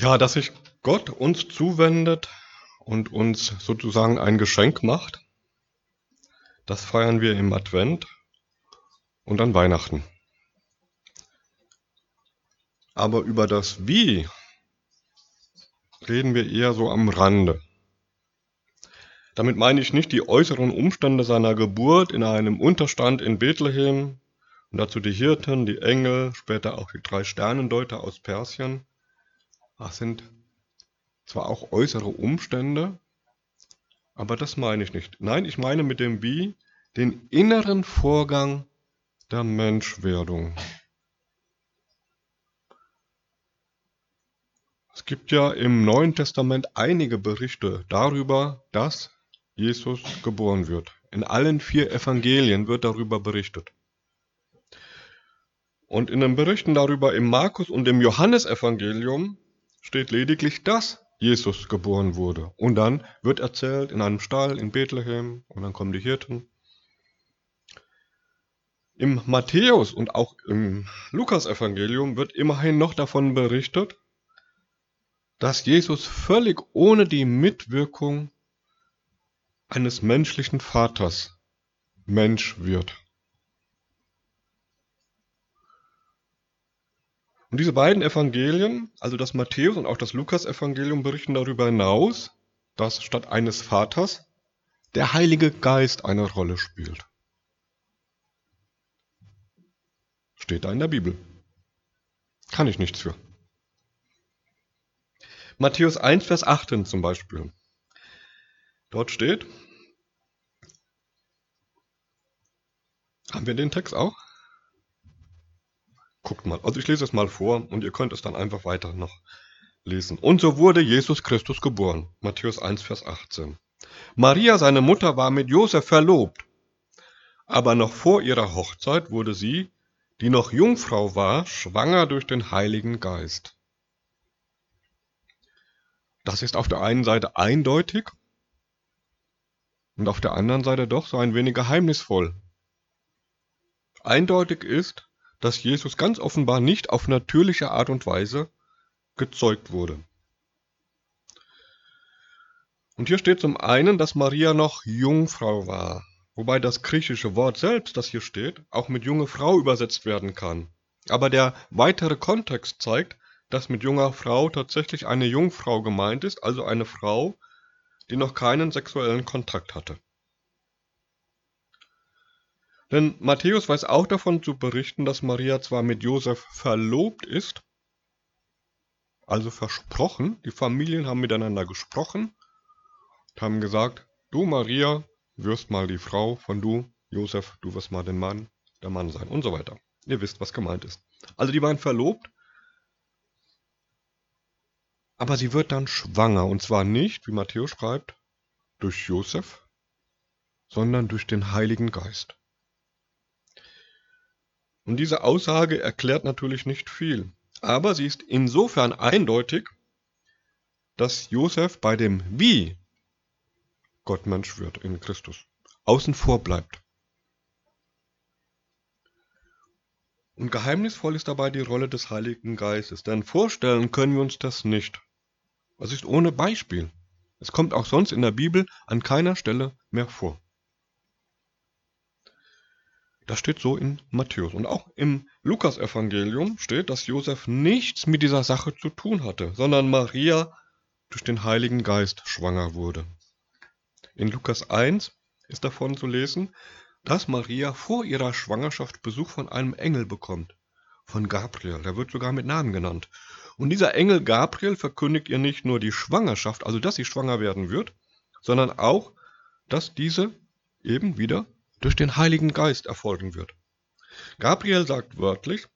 Ja, dass sich Gott uns zuwendet und uns sozusagen ein Geschenk macht, das feiern wir im Advent und an Weihnachten. Aber über das Wie reden wir eher so am Rande. Damit meine ich nicht die äußeren Umstände seiner Geburt in einem Unterstand in Bethlehem und dazu die Hirten, die Engel, später auch die drei Sternendeuter aus Persien. Das sind zwar auch äußere Umstände, aber das meine ich nicht. Nein, ich meine mit dem Wie den inneren Vorgang der Menschwerdung. Es gibt ja im Neuen Testament einige Berichte darüber, dass Jesus geboren wird. In allen vier Evangelien wird darüber berichtet. Und in den Berichten darüber im Markus und im Johannesevangelium steht lediglich, dass Jesus geboren wurde. Und dann wird erzählt in einem Stall in Bethlehem und dann kommen die Hirten. Im Matthäus und auch im Lukasevangelium wird immerhin noch davon berichtet, dass Jesus völlig ohne die Mitwirkung eines menschlichen Vaters Mensch wird. Und diese beiden Evangelien, also das Matthäus und auch das Lukas-Evangelium, berichten darüber hinaus, dass statt eines Vaters der Heilige Geist eine Rolle spielt. Steht da in der Bibel. Kann ich nichts für. Matthäus 1, Vers 18 zum Beispiel. Dort steht, haben wir den Text auch? Guckt mal, also ich lese es mal vor und ihr könnt es dann einfach weiter noch lesen. Und so wurde Jesus Christus geboren. Matthäus 1, Vers 18. Maria, seine Mutter, war mit Josef verlobt. Aber noch vor ihrer Hochzeit wurde sie, die noch Jungfrau war, schwanger durch den Heiligen Geist. Das ist auf der einen Seite eindeutig und auf der anderen Seite doch so ein wenig geheimnisvoll. Eindeutig ist, dass Jesus ganz offenbar nicht auf natürliche Art und Weise gezeugt wurde. Und hier steht zum einen, dass Maria noch Jungfrau war, wobei das griechische Wort selbst, das hier steht, auch mit junge Frau übersetzt werden kann. Aber der weitere Kontext zeigt, dass mit junger Frau tatsächlich eine Jungfrau gemeint ist, also eine Frau, die noch keinen sexuellen Kontakt hatte. Denn Matthäus weiß auch davon zu berichten, dass Maria zwar mit Josef verlobt ist, also versprochen, die Familien haben miteinander gesprochen und haben gesagt, du Maria wirst mal die Frau von du, Josef, du wirst mal den Mann, der Mann sein und so weiter. Ihr wisst, was gemeint ist. Also die waren verlobt aber sie wird dann schwanger, und zwar nicht, wie Matthäus schreibt, durch Josef, sondern durch den Heiligen Geist. Und diese Aussage erklärt natürlich nicht viel, aber sie ist insofern eindeutig, dass Josef bei dem Wie Gott Mensch wird in Christus außen vor bleibt. Und geheimnisvoll ist dabei die Rolle des Heiligen Geistes, denn vorstellen können wir uns das nicht. Was ist ohne Beispiel? Es kommt auch sonst in der Bibel an keiner Stelle mehr vor. Das steht so in Matthäus. Und auch im Lukasevangelium steht, dass Josef nichts mit dieser Sache zu tun hatte, sondern Maria durch den Heiligen Geist schwanger wurde. In Lukas 1 ist davon zu lesen, dass Maria vor ihrer Schwangerschaft Besuch von einem Engel bekommt, von Gabriel, der wird sogar mit Namen genannt. Und dieser Engel Gabriel verkündigt ihr nicht nur die Schwangerschaft, also dass sie schwanger werden wird, sondern auch, dass diese eben wieder durch den Heiligen Geist erfolgen wird. Gabriel sagt wörtlich,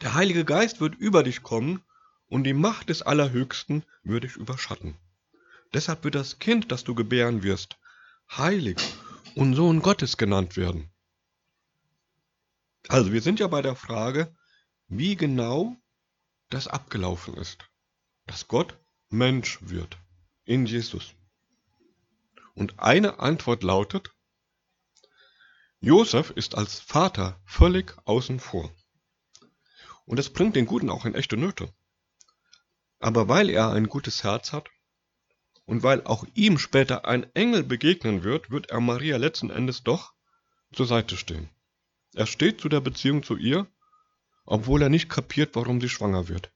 der Heilige Geist wird über dich kommen und die Macht des Allerhöchsten wird dich überschatten. Deshalb wird das Kind, das du gebären wirst, heilig und Sohn Gottes genannt werden. Also wir sind ja bei der Frage, wie genau das abgelaufen ist. Dass Gott Mensch wird in Jesus. Und eine Antwort lautet, Josef ist als Vater völlig außen vor. Und das bringt den Guten auch in echte Nöte. Aber weil er ein gutes Herz hat und weil auch ihm später ein Engel begegnen wird, wird er Maria letzten Endes doch zur Seite stehen. Er steht zu der Beziehung zu ihr, obwohl er nicht kapiert, warum sie schwanger wird.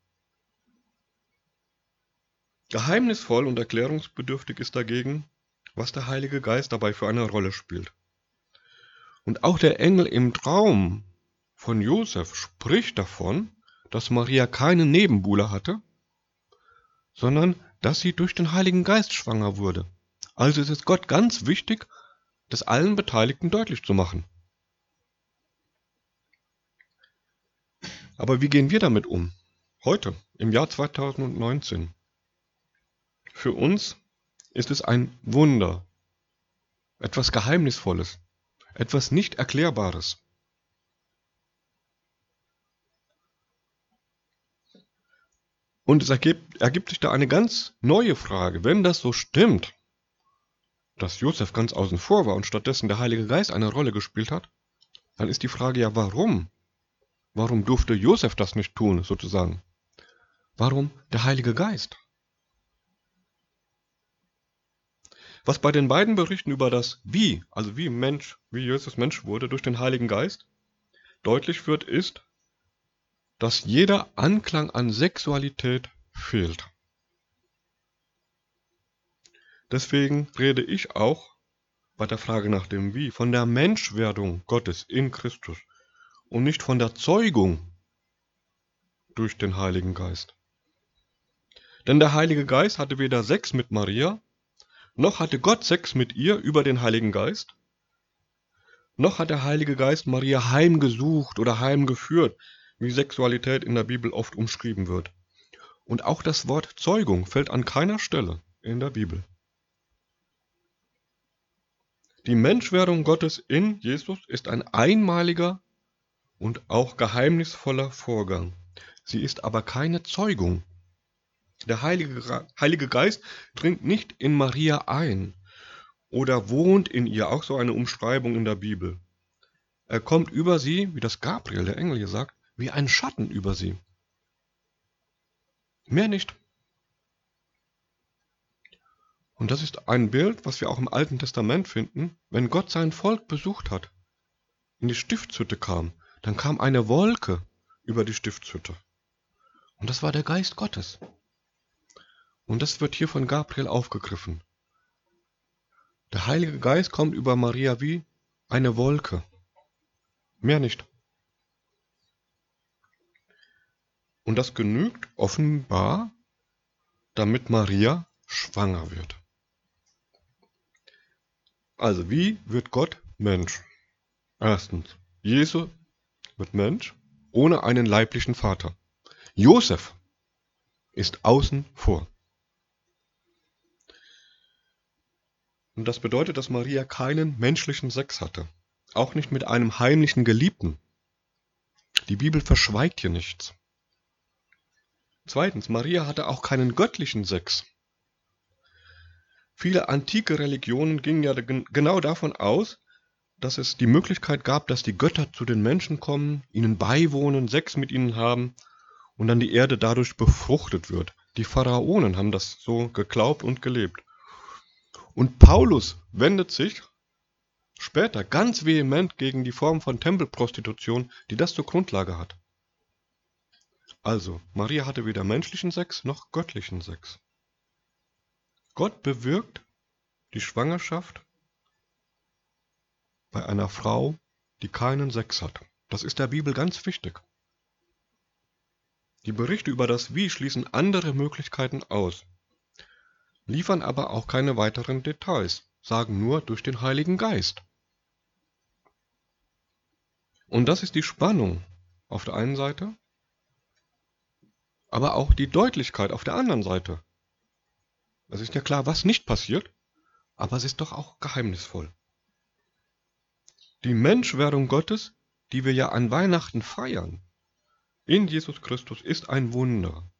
Geheimnisvoll und erklärungsbedürftig ist dagegen, was der Heilige Geist dabei für eine Rolle spielt. Und auch der Engel im Traum von Josef spricht davon, dass Maria keine Nebenbuhler hatte, sondern dass sie durch den Heiligen Geist schwanger wurde. Also ist es Gott ganz wichtig, das allen Beteiligten deutlich zu machen. Aber wie gehen wir damit um? Heute, im Jahr 2019. Für uns ist es ein Wunder, etwas Geheimnisvolles, etwas nicht Erklärbares. Und es ergibt, ergibt sich da eine ganz neue Frage. Wenn das so stimmt, dass Josef ganz außen vor war und stattdessen der Heilige Geist eine Rolle gespielt hat, dann ist die Frage ja, warum? Warum durfte Josef das nicht tun, sozusagen? Warum der Heilige Geist? Was bei den beiden Berichten über das Wie, also wie Mensch, wie Jesus Mensch wurde durch den Heiligen Geist, deutlich wird, ist, dass jeder Anklang an Sexualität fehlt. Deswegen rede ich auch bei der Frage nach dem Wie von der Menschwerdung Gottes in Christus und nicht von der Zeugung durch den Heiligen Geist. Denn der Heilige Geist hatte weder Sex mit Maria, noch hatte Gott Sex mit ihr über den Heiligen Geist, noch hat der Heilige Geist Maria heimgesucht oder heimgeführt, wie Sexualität in der Bibel oft umschrieben wird. Und auch das Wort Zeugung fällt an keiner Stelle in der Bibel. Die Menschwerdung Gottes in Jesus ist ein einmaliger und auch geheimnisvoller Vorgang. Sie ist aber keine Zeugung. Der Heilige, Heilige Geist dringt nicht in Maria ein oder wohnt in ihr, auch so eine Umschreibung in der Bibel. Er kommt über sie, wie das Gabriel, der Engel hier sagt, wie ein Schatten über sie. Mehr nicht. Und das ist ein Bild, was wir auch im Alten Testament finden. Wenn Gott sein Volk besucht hat, in die Stiftshütte kam, dann kam eine Wolke über die Stiftshütte. Und das war der Geist Gottes. Und das wird hier von Gabriel aufgegriffen. Der Heilige Geist kommt über Maria wie eine Wolke. Mehr nicht. Und das genügt offenbar, damit Maria schwanger wird. Also, wie wird Gott Mensch? Erstens, Jesus wird Mensch ohne einen leiblichen Vater. Josef ist außen vor. Und das bedeutet, dass Maria keinen menschlichen Sex hatte. Auch nicht mit einem heimlichen Geliebten. Die Bibel verschweigt hier nichts. Zweitens, Maria hatte auch keinen göttlichen Sex. Viele antike Religionen gingen ja genau davon aus, dass es die Möglichkeit gab, dass die Götter zu den Menschen kommen, ihnen beiwohnen, Sex mit ihnen haben und dann die Erde dadurch befruchtet wird. Die Pharaonen haben das so geglaubt und gelebt. Und Paulus wendet sich später ganz vehement gegen die Form von Tempelprostitution, die das zur Grundlage hat. Also, Maria hatte weder menschlichen Sex noch göttlichen Sex. Gott bewirkt die Schwangerschaft bei einer Frau, die keinen Sex hat. Das ist der Bibel ganz wichtig. Die Berichte über das Wie schließen andere Möglichkeiten aus, liefern aber auch keine weiteren Details, sagen nur durch den Heiligen Geist. Und das ist die Spannung auf der einen Seite aber auch die Deutlichkeit auf der anderen Seite. Es ist ja klar, was nicht passiert, aber es ist doch auch geheimnisvoll. Die Menschwerdung Gottes, die wir ja an Weihnachten feiern, in Jesus Christus ist ein Wunder.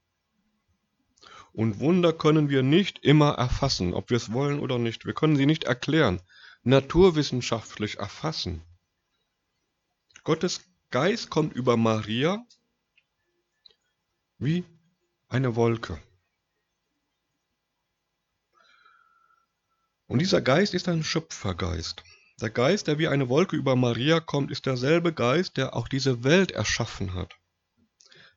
Und Wunder können wir nicht immer erfassen, ob wir es wollen oder nicht. Wir können sie nicht erklären, naturwissenschaftlich erfassen. Gottes Geist kommt über Maria wie eine Wolke. Und dieser Geist ist ein Schöpfergeist. Der Geist, der wie eine Wolke über Maria kommt, ist derselbe Geist, der auch diese Welt erschaffen hat.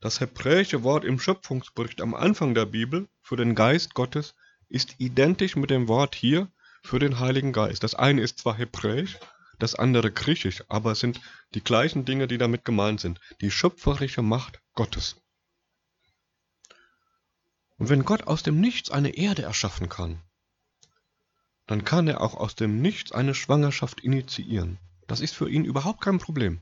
Das hebräische Wort im Schöpfungsbericht am Anfang der Bibel für den Geist Gottes ist identisch mit dem Wort hier für den Heiligen Geist. Das eine ist zwar hebräisch, das andere griechisch, aber es sind die gleichen Dinge, die damit gemeint sind. Die schöpferische Macht Gottes. Und wenn Gott aus dem Nichts eine Erde erschaffen kann, dann kann er auch aus dem Nichts eine Schwangerschaft initiieren. Das ist für ihn überhaupt kein Problem.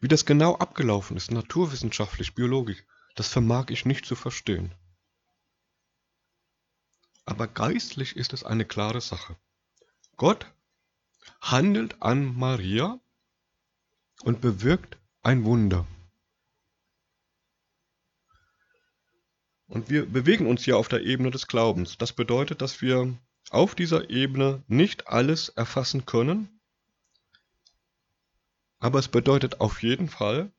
Wie das genau abgelaufen ist, naturwissenschaftlich, biologisch, das vermag ich nicht zu verstehen. Aber geistlich ist es eine klare Sache. Gott handelt an Maria und bewirkt ein Wunder. Und wir bewegen uns hier auf der Ebene des Glaubens. Das bedeutet, dass wir auf dieser Ebene nicht alles erfassen können, aber es bedeutet auf jeden Fall,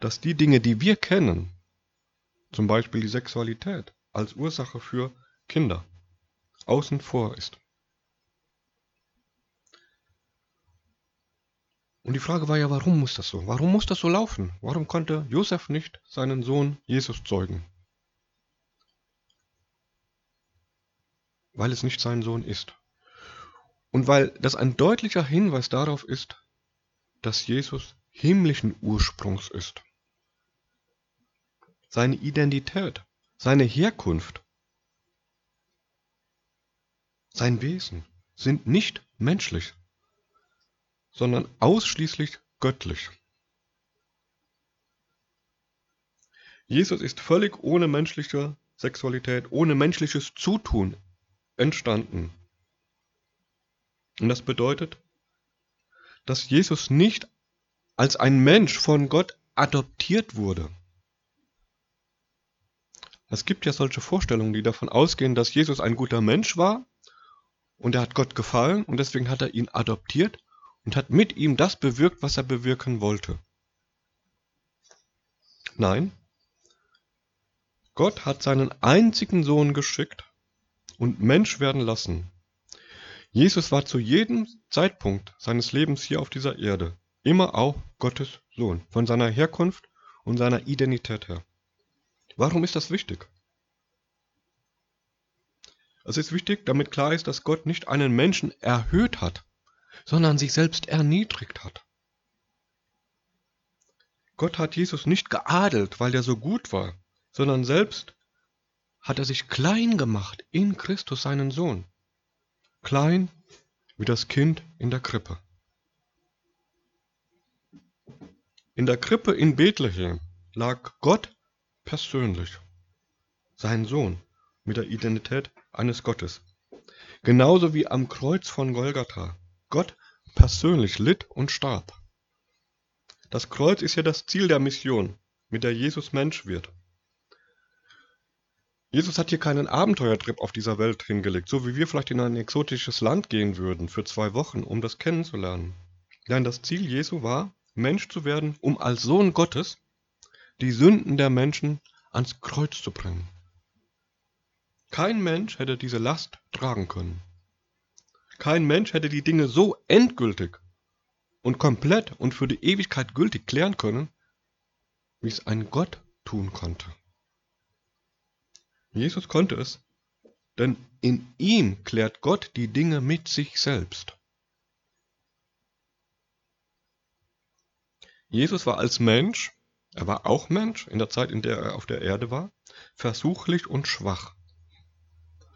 dass die Dinge, die wir kennen, zum Beispiel die Sexualität als Ursache für Kinder, außen vor ist. Und die Frage war ja, warum muss das so? Warum muss das so laufen? Warum konnte Josef nicht seinen Sohn Jesus zeugen? Weil es nicht sein Sohn ist. Und weil das ein deutlicher Hinweis darauf ist, dass Jesus himmlischen Ursprungs ist. Seine Identität, seine Herkunft, sein Wesen sind nicht menschlich sondern ausschließlich göttlich. Jesus ist völlig ohne menschliche Sexualität, ohne menschliches Zutun entstanden. Und das bedeutet, dass Jesus nicht als ein Mensch von Gott adoptiert wurde. Es gibt ja solche Vorstellungen, die davon ausgehen, dass Jesus ein guter Mensch war und er hat Gott gefallen und deswegen hat er ihn adoptiert und hat mit ihm das bewirkt, was er bewirken wollte. Nein, Gott hat seinen einzigen Sohn geschickt und Mensch werden lassen. Jesus war zu jedem Zeitpunkt seines Lebens hier auf dieser Erde immer auch Gottes Sohn, von seiner Herkunft und seiner Identität her. Warum ist das wichtig? Es ist wichtig, damit klar ist, dass Gott nicht einen Menschen erhöht hat, sondern sich selbst erniedrigt hat. Gott hat Jesus nicht geadelt, weil er so gut war, sondern selbst hat er sich klein gemacht in Christus seinen Sohn. Klein wie das Kind in der Krippe. In der Krippe in Bethlehem lag Gott persönlich, sein Sohn, mit der Identität eines Gottes. Genauso wie am Kreuz von Golgatha Gott persönlich litt und starb. Das Kreuz ist ja das Ziel der Mission, mit der Jesus Mensch wird. Jesus hat hier keinen Abenteuertrip auf dieser Welt hingelegt, so wie wir vielleicht in ein exotisches Land gehen würden für zwei Wochen, um das kennenzulernen. Nein, das Ziel Jesu war, Mensch zu werden, um als Sohn Gottes die Sünden der Menschen ans Kreuz zu bringen. Kein Mensch hätte diese Last tragen können. Kein Mensch hätte die Dinge so endgültig und komplett und für die Ewigkeit gültig klären können, wie es ein Gott tun konnte. Jesus konnte es, denn in ihm klärt Gott die Dinge mit sich selbst. Jesus war als Mensch, er war auch Mensch in der Zeit, in der er auf der Erde war, versuchlich und schwach.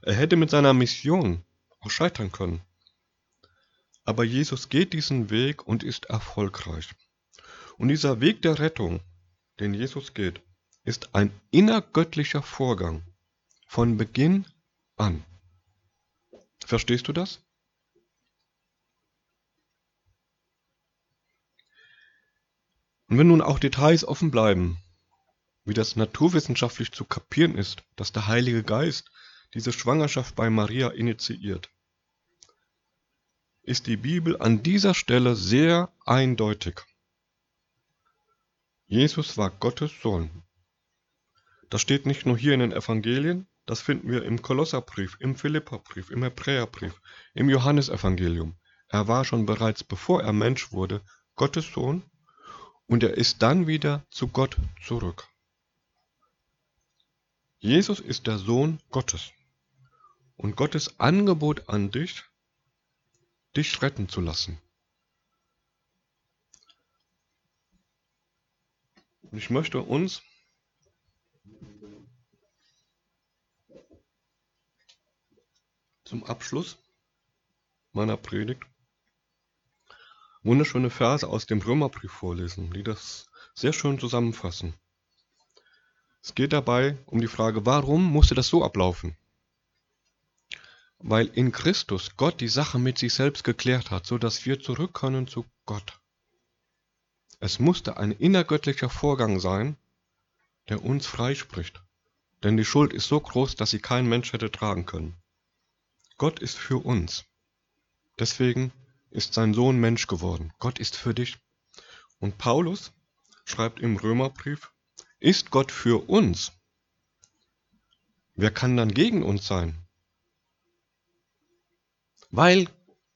Er hätte mit seiner Mission auch scheitern können. Aber Jesus geht diesen Weg und ist erfolgreich. Und dieser Weg der Rettung, den Jesus geht, ist ein innergöttlicher Vorgang von Beginn an. Verstehst du das? Und wenn nun auch Details offen bleiben, wie das naturwissenschaftlich zu kapieren ist, dass der Heilige Geist diese Schwangerschaft bei Maria initiiert, ist die Bibel an dieser Stelle sehr eindeutig. Jesus war Gottes Sohn. Das steht nicht nur hier in den Evangelien, Das finden wir im Kolosserbrief, im Philipperbrief, im Hebräerbrief, im Johannesevangelium. Er war schon bereits, bevor er Mensch wurde, Gottes Sohn und er ist dann wieder zu Gott zurück. Jesus ist der Sohn Gottes und Gottes Angebot an dich, dich retten zu lassen. Ich möchte uns Abschluss meiner Predigt wunderschöne Verse aus dem Römerbrief vorlesen, die das sehr schön zusammenfassen. Es geht dabei um die Frage, warum musste das so ablaufen? Weil in Christus Gott die Sache mit sich selbst geklärt hat, so dass wir zurück können zu Gott. Es musste ein innergöttlicher Vorgang sein, der uns freispricht. Denn die Schuld ist so groß, dass sie kein Mensch hätte tragen können. Gott ist für uns. Deswegen ist sein Sohn Mensch geworden. Gott ist für dich. Und Paulus schreibt im Römerbrief, ist Gott für uns? Wer kann dann gegen uns sein? Weil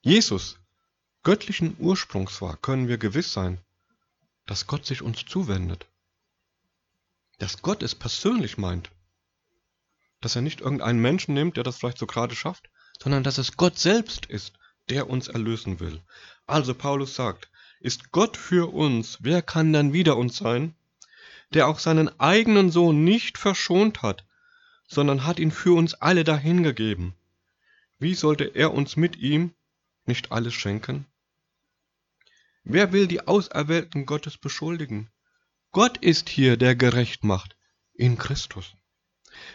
Jesus göttlichen Ursprungs war, können wir gewiss sein, dass Gott sich uns zuwendet. Dass Gott es persönlich meint. Dass er nicht irgendeinen Menschen nimmt, der das vielleicht so gerade schafft, sondern dass es Gott selbst ist, der uns erlösen will. Also Paulus sagt, ist Gott für uns, wer kann dann wieder uns sein? Der auch seinen eigenen Sohn nicht verschont hat, sondern hat ihn für uns alle dahingegeben. Wie sollte er uns mit ihm nicht alles schenken? Wer will die Auserwählten Gottes beschuldigen? Gott ist hier, der gerecht macht, in Christus.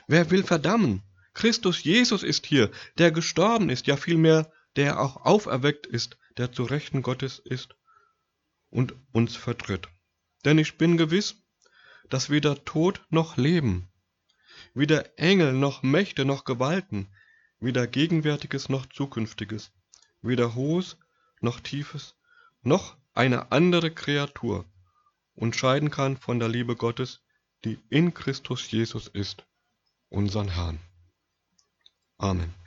Wer will verdammen? Christus Jesus ist hier, der gestorben ist, ja vielmehr, der auch auferweckt ist, der zu Rechten Gottes ist und uns vertritt. Denn ich bin gewiss, dass weder Tod noch Leben, weder Engel noch Mächte noch Gewalten, weder Gegenwärtiges noch Zukünftiges, weder Hohes noch Tiefes, noch eine andere Kreatur unterscheiden kann von der Liebe Gottes, die in Christus Jesus ist, unseren Herrn. Amen.